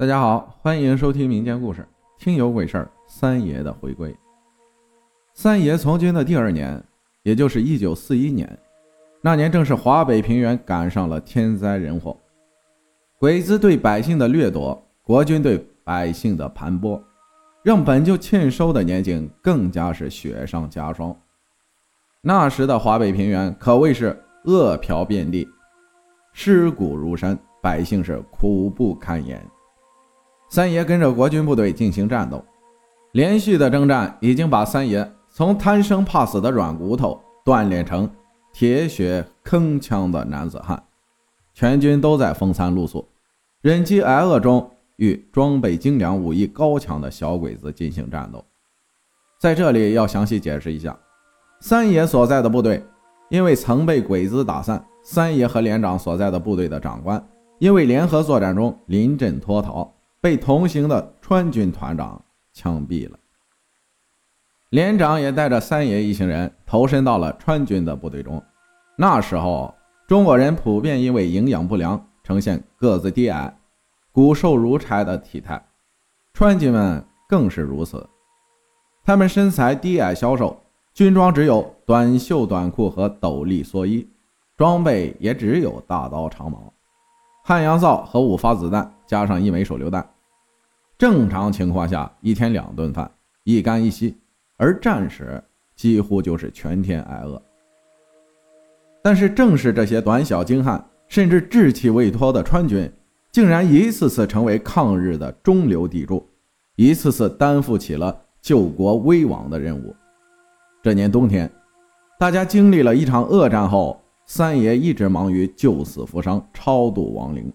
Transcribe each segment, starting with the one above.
大家好，欢迎收听民间故事，听有鬼事儿三爷的回归。三爷从军的第二年，也就是一九四一年，那年正是华北平原赶上了天灾人祸，鬼子对百姓的掠夺，国军对百姓的盘剥，让本就欠收的年景更加是雪上加霜。那时的华北平原可谓是饿殍遍地，尸骨如山，百姓是苦不堪言。三爷跟着国军部队进行战斗，连续的征战已经把三爷从贪生怕死的软骨头锻炼成铁血铿锵的男子汉。全军都在风餐露宿、忍饥挨饿中与装备精良、武艺高强的小鬼子进行战斗。在这里要详细解释一下，三爷所在的部队因为曾被鬼子打散，三爷和连长所在的部队的长官因为联合作战中临阵脱逃。被同行的川军团长枪毙了，连长也带着三爷一行人投身到了川军的部队中。那时候，中国人普遍因为营养不良，呈现个子低矮、骨瘦如柴的体态，川军们更是如此。他们身材低矮消瘦，军装只有短袖短裤和斗笠蓑衣，装备也只有大刀长矛。汉阳造和五发子弹，加上一枚手榴弹，正常情况下一天两顿饭，一干一稀；而战时几乎就是全天挨饿。但是正是这些短小精悍，甚至志气未脱的川军，竟然一次次成为抗日的中流砥柱，一次次担负起了救国危亡的任务。这年冬天，大家经历了一场恶战后。三爷一直忙于救死扶伤、超度亡灵。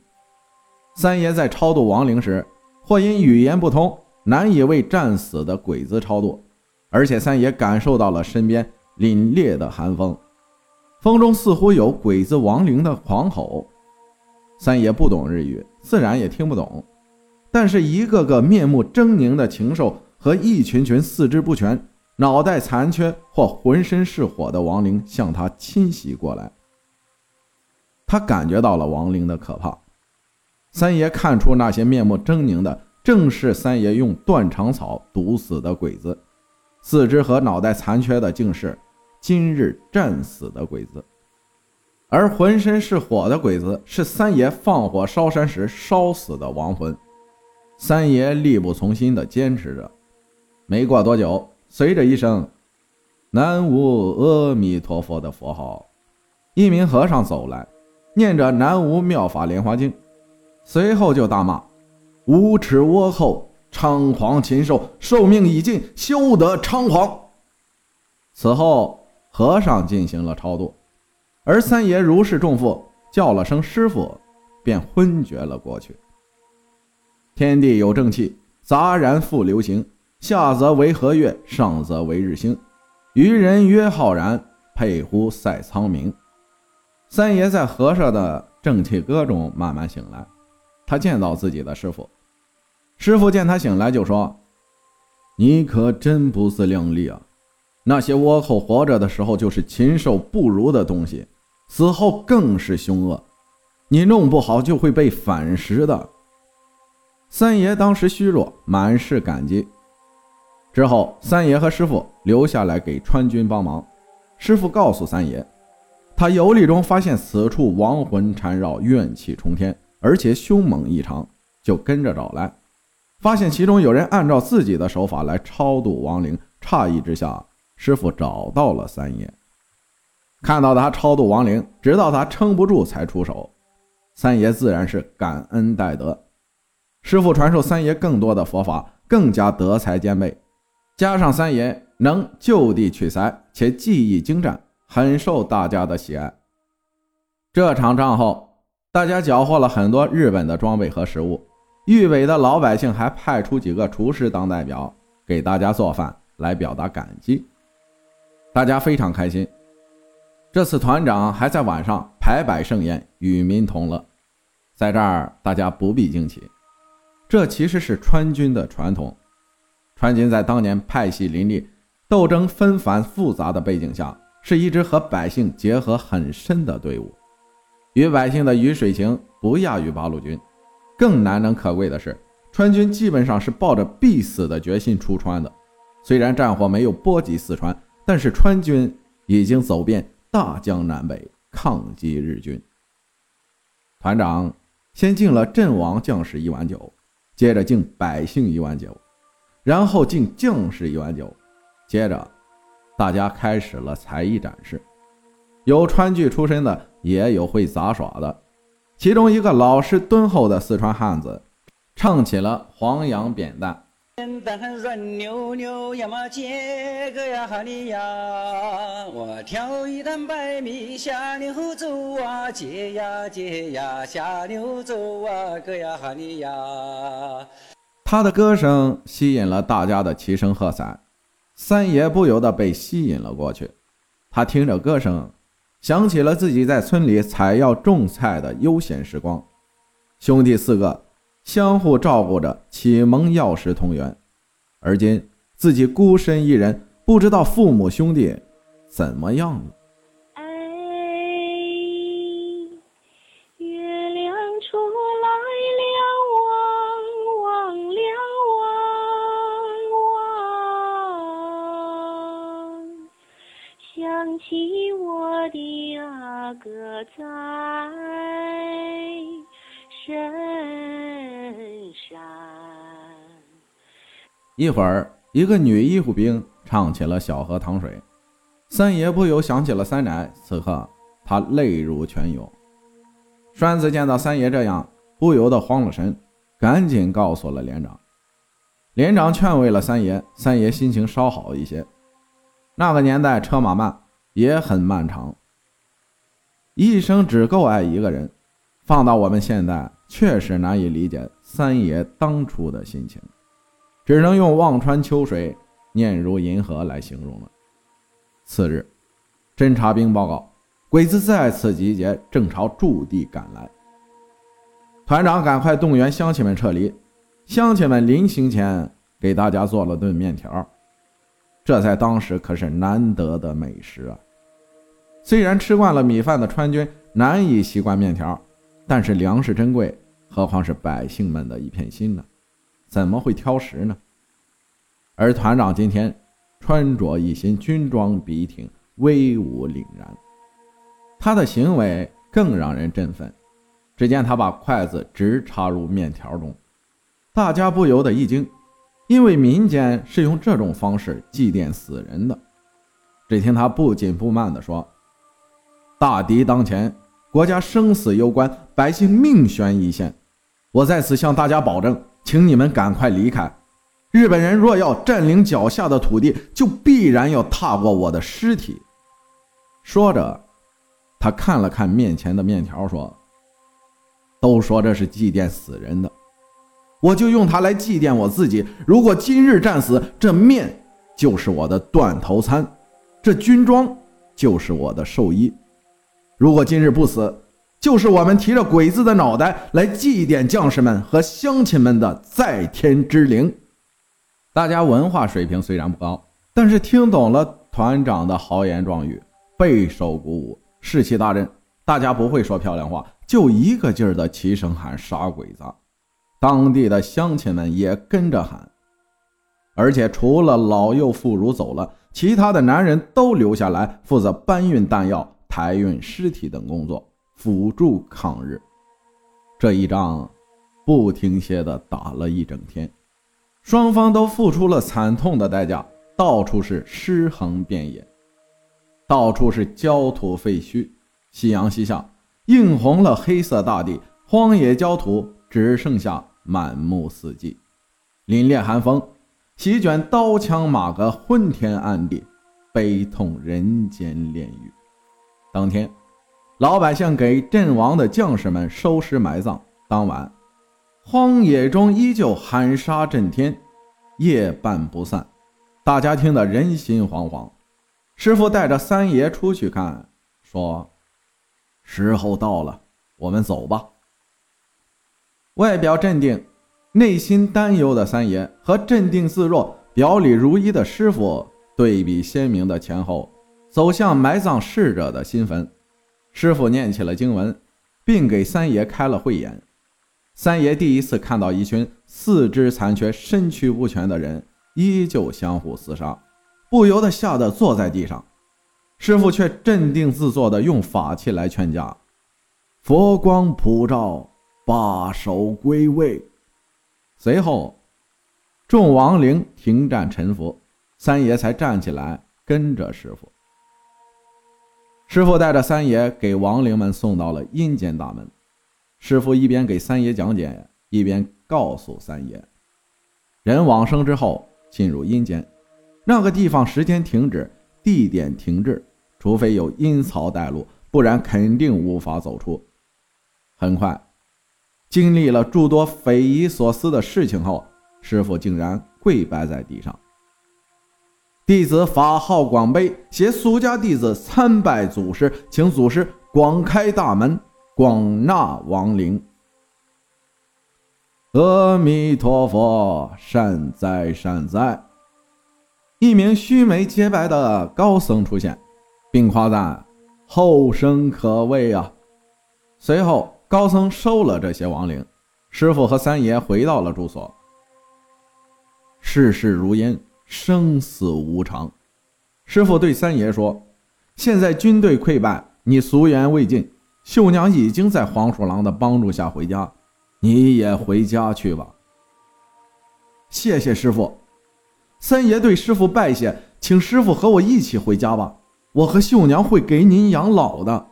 三爷在超度亡灵时，或因语言不通，难以为战死的鬼子超度，而且三爷感受到了身边凛冽的寒风，风中似乎有鬼子亡灵的狂吼。三爷不懂。日语，自然也听不懂，但是一个个面目狰狞的禽兽和一群群四肢不全、脑袋残缺或浑身是火的亡灵向他侵袭过来。他感觉到了亡灵的可怕。三爷看出那些面目狰狞的，正是三爷用断肠草毒死的鬼子；四肢和脑袋残缺的，竟是今日战死的鬼子；而浑身是火的鬼子，是三爷放火烧山时烧死的亡魂。三爷力不从心地坚持着。没过多久，随着一声“南无阿弥陀佛”的佛号，一名和尚走来。念着南无妙法莲华经，随后就大骂：“无耻倭寇，猖狂禽兽，寿命已尽，休得猖狂！”此后，和尚进行了超度，而三爷如释重负，叫了声“师傅”，便昏厥了过去。天地有正气，杂然复流行。下则为和月，上则为日星。愚人曰浩然，佩乎塞苍冥。三爷在和尚的正气歌中慢慢醒来，他见到自己的师傅，师傅见他醒来就说：“你可真不自量力啊！那些倭寇活着的时候就是禽兽不如的东西，死后更是凶恶，你弄不好就会被反噬的。”三爷当时虚弱，满是感激。之后，三爷和师傅留下来给川军帮忙。师傅告诉三爷。他游历中发现此处亡魂缠绕，怨气冲天，而且凶猛异常，就跟着找来，发现其中有人按照自己的手法来超度亡灵。诧异之下，师傅找到了三爷，看到他超度亡灵，直到他撑不住才出手。三爷自然是感恩戴德，师傅传授三爷更多的佛法，更加德才兼备，加上三爷能就地取材，且技艺精湛。很受大家的喜爱。这场仗后，大家缴获了很多日本的装备和食物。豫北的老百姓还派出几个厨师当代表，给大家做饭来表达感激。大家非常开心。这次团长还在晚上排摆盛宴，与民同乐。在这儿，大家不必惊奇，这其实是川军的传统。川军在当年派系林立、斗争纷繁复杂的背景下。是一支和百姓结合很深的队伍，与百姓的鱼水情不亚于八路军。更难能可贵的是，川军基本上是抱着必死的决心出川的。虽然战火没有波及四川，但是川军已经走遍大江南北，抗击日军。团长先敬了阵亡将士一碗酒，接着敬百姓一碗酒，然后敬将士一碗酒，接着大家开始了才艺展示。有川剧出身的，也有会杂耍的。其中一个老实敦厚的四川汉子。唱起了黄杨扁担。扁担软溜溜呀嘛接个呀哈里呀，我挑一担白米下牛走啊，接呀接呀下牛走啊，个呀哈里呀。他的歌声吸引了大家的齐声喝彩，三爷不由得被吸引了过去。他听着歌声，想起了自己在村里采药种菜的悠闲时光，兄弟四个。相互照顾着，启蒙药食同源。而今自己孤身一人，不知道父母兄弟怎么样了。一会儿，一个女医护兵唱起了《小河淌水》，三爷不由想起了三奶。此刻他泪如泉涌。栓子见到三爷这样，不由得慌了神，赶紧告诉了连长。连长劝慰了三爷，三爷心情稍好一些。那个年代车马慢，也很漫长，一生只够爱一个人。放到我们现在，确实难以理解三爷当初的心情。只能用“望穿秋水，念如银河”来形容了。次日，侦察兵报告，鬼子再次集结，正朝驻地赶来。团长赶快动员乡亲们撤离。乡亲们临行前给大家做了顿面条，这在当时可是难得的美食啊。虽然吃惯了米饭的川军难以习惯面条，但是粮食珍贵，何况是百姓们的一片心呢？怎么会挑食呢？而团长今天穿着一身军装笔挺，威武凛然，他的行为更让人振奋。只见他把筷子直插入面条中，大家不由得一惊，因为民间是用这种方式祭奠死人的。只听他不紧不慢地说：“大敌当前，国家生死攸关，百姓命悬一线，我在此向大家保证。”请你们赶快离开！日本人若要占领脚下的土地，就必然要踏过我的尸体。说着，他看了看面前的面条，说：“都说这是祭奠死人的，我就用它来祭奠我自己。如果今日战死，这面就是我的断头餐，这军装就是我的寿衣。如果今日不死，”就是我们提着鬼子的脑袋来祭奠将士们和乡亲们的在天之灵。大家文化水平虽然不高，但是听懂了团长的豪言壮语，备受鼓舞，士气大振。大家不会说漂亮话，就一个劲儿的齐声喊“杀鬼子”。当地的乡亲们也跟着喊，而且除了老幼妇孺走了，其他的男人都留下来负责搬运弹药、抬运尸体等工作。辅助抗日，这一仗不停歇的打了一整天，双方都付出了惨痛的代价，到处是尸横遍野，到处是焦土废墟。夕阳西下，映红了黑色大地，荒野焦土只剩下满目四季，凛冽寒风席卷刀枪马革，昏天暗地，悲痛人间炼狱。当天。老百姓给阵亡的将士们收尸埋葬。当晚，荒野中依旧喊杀震天，夜半不散。大家听得人心惶惶。师傅带着三爷出去看，说：“时候到了，我们走吧。”外表镇定，内心担忧的三爷和镇定自若、表里如一的师傅对比鲜明的前后，走向埋葬逝者的新坟。师傅念起了经文，并给三爷开了慧眼。三爷第一次看到一群四肢残缺、身躯不全的人依旧相互厮杀，不由得吓得坐在地上。师傅却镇定自若地用法器来劝架：“佛光普照，把手归位。”随后，众亡灵停战臣服，三爷才站起来跟着师傅。师傅带着三爷给亡灵们送到了阴间大门。师傅一边给三爷讲解，一边告诉三爷：人往生之后进入阴间，那个地方时间停止，地点停滞，除非有阴曹带路，不然肯定无法走出。很快，经历了诸多匪夷所思的事情后，师傅竟然跪拜在地上。弟子法号广悲，携苏家弟子参拜祖师，请祖师广开大门，广纳亡灵。阿弥陀佛，善哉善哉。一名须眉洁白的高僧出现，并夸赞后生可畏啊。随后，高僧收了这些亡灵，师傅和三爷回到了住所。世事如烟。生死无常，师傅对三爷说：“现在军队溃败，你俗缘未尽，秀娘已经在黄鼠狼的帮助下回家，你也回家去吧。”谢谢师傅。三爷对师傅拜谢，请师傅和我一起回家吧，我和秀娘会给您养老的。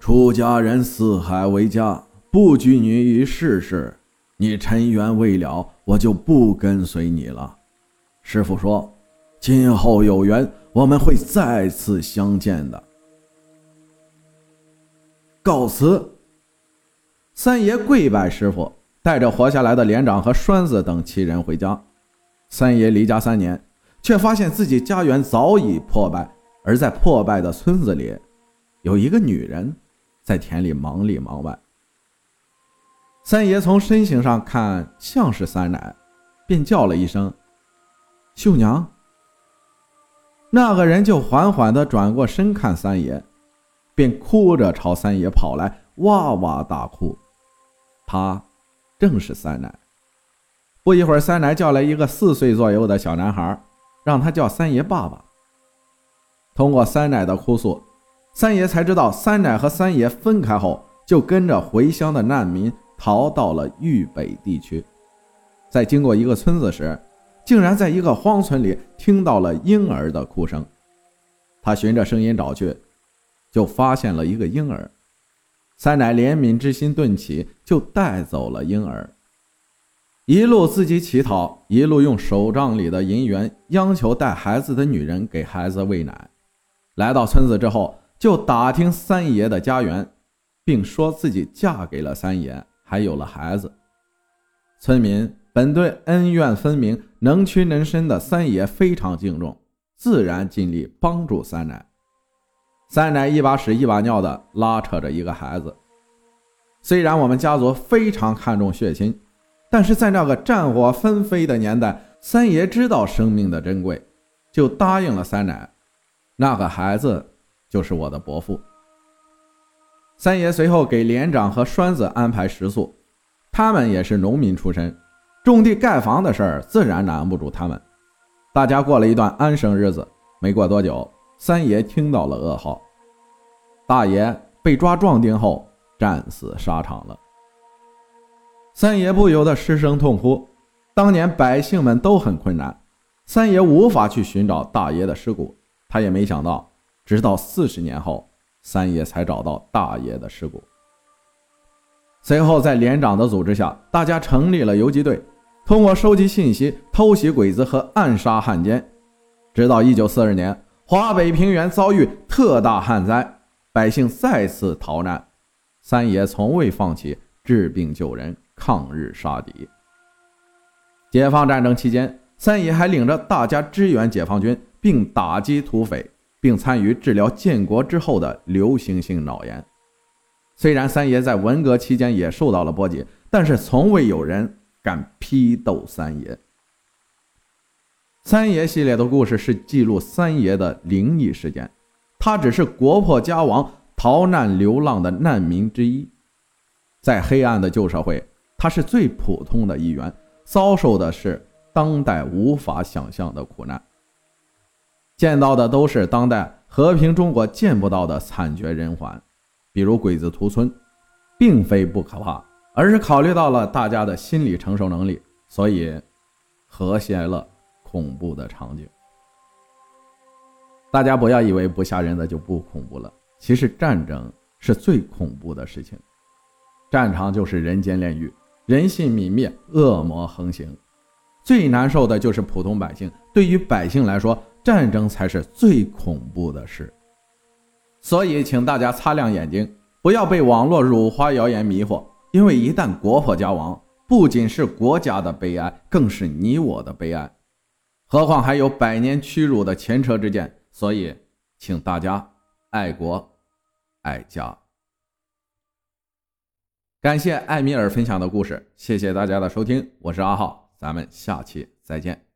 出家人四海为家，不拘泥于世事，你尘缘未了，我就不跟随你了。师傅说：“今后有缘，我们会再次相见的。”告辞。三爷跪拜师傅，带着活下来的连长和栓子等七人回家。三爷离家三年，却发现自己家园早已破败，而在破败的村子里，有一个女人在田里忙里忙外。三爷从身形上看像是三奶，便叫了一声。秀娘，那个人就缓缓地转过身看三爷，便哭着朝三爷跑来，哇哇大哭。他正是三奶。不一会儿，三奶叫来一个四岁左右的小男孩，让他叫三爷爸爸。通过三奶的哭诉，三爷才知道三奶和三爷分开后，就跟着回乡的难民逃到了豫北地区。在经过一个村子时，竟然在一个荒村里听到了婴儿的哭声，他循着声音找去，就发现了一个婴儿。三奶怜悯之心顿起，就带走了婴儿，一路自己乞讨，一路用手杖里的银元央求带孩子的女人给孩子喂奶。来到村子之后，就打听三爷的家园，并说自己嫁给了三爷，还有了孩子。村民。本对恩怨分明、能屈能伸的三爷非常敬重，自然尽力帮助三奶。三奶一把屎一把尿的拉扯着一个孩子。虽然我们家族非常看重血亲，但是在那个战火纷飞的年代，三爷知道生命的珍贵，就答应了三奶。那个孩子就是我的伯父。三爷随后给连长和栓子安排食宿，他们也是农民出身。种地盖房的事儿自然难不住他们，大家过了一段安生日子。没过多久，三爷听到了噩耗，大爷被抓壮丁后战死沙场了。三爷不由得失声痛哭。当年百姓们都很困难，三爷无法去寻找大爷的尸骨，他也没想到，直到四十年后，三爷才找到大爷的尸骨。随后，在连长的组织下，大家成立了游击队。通过收集信息、偷袭鬼子和暗杀汉奸，直到一九四二年，华北平原遭遇特大旱灾，百姓再次逃难，三爷从未放弃治病救人、抗日杀敌。解放战争期间，三爷还领着大家支援解放军，并打击土匪，并参与治疗建国之后的流行性脑炎。虽然三爷在文革期间也受到了波及，但是从未有人。敢批斗三爷。三爷系列的故事是记录三爷的灵异事件，他只是国破家亡、逃难流浪的难民之一。在黑暗的旧社会，他是最普通的一员，遭受的是当代无法想象的苦难，见到的都是当代和平中国见不到的惨绝人寰，比如鬼子屠村，并非不可怕，而是考虑到了大家的心理承受能力，所以和谐了恐怖的场景。大家不要以为不吓人的就不恐怖了，其实战争是最恐怖的事情。战场就是人间炼狱，人性泯灭，恶魔横行，最难受的就是普通百姓。对于百姓来说，战争才是最恐怖的事。所以，请大家擦亮眼睛，不要被网络辱华谣言迷惑，因为一旦国破家亡，不仅是国家的悲哀，更是你我的悲哀。何况还有百年屈辱的前车之鉴。所以，请大家爱国爱家。感谢艾米尔分享的故事，谢谢大家的收听，我是阿浩，咱们下期再见。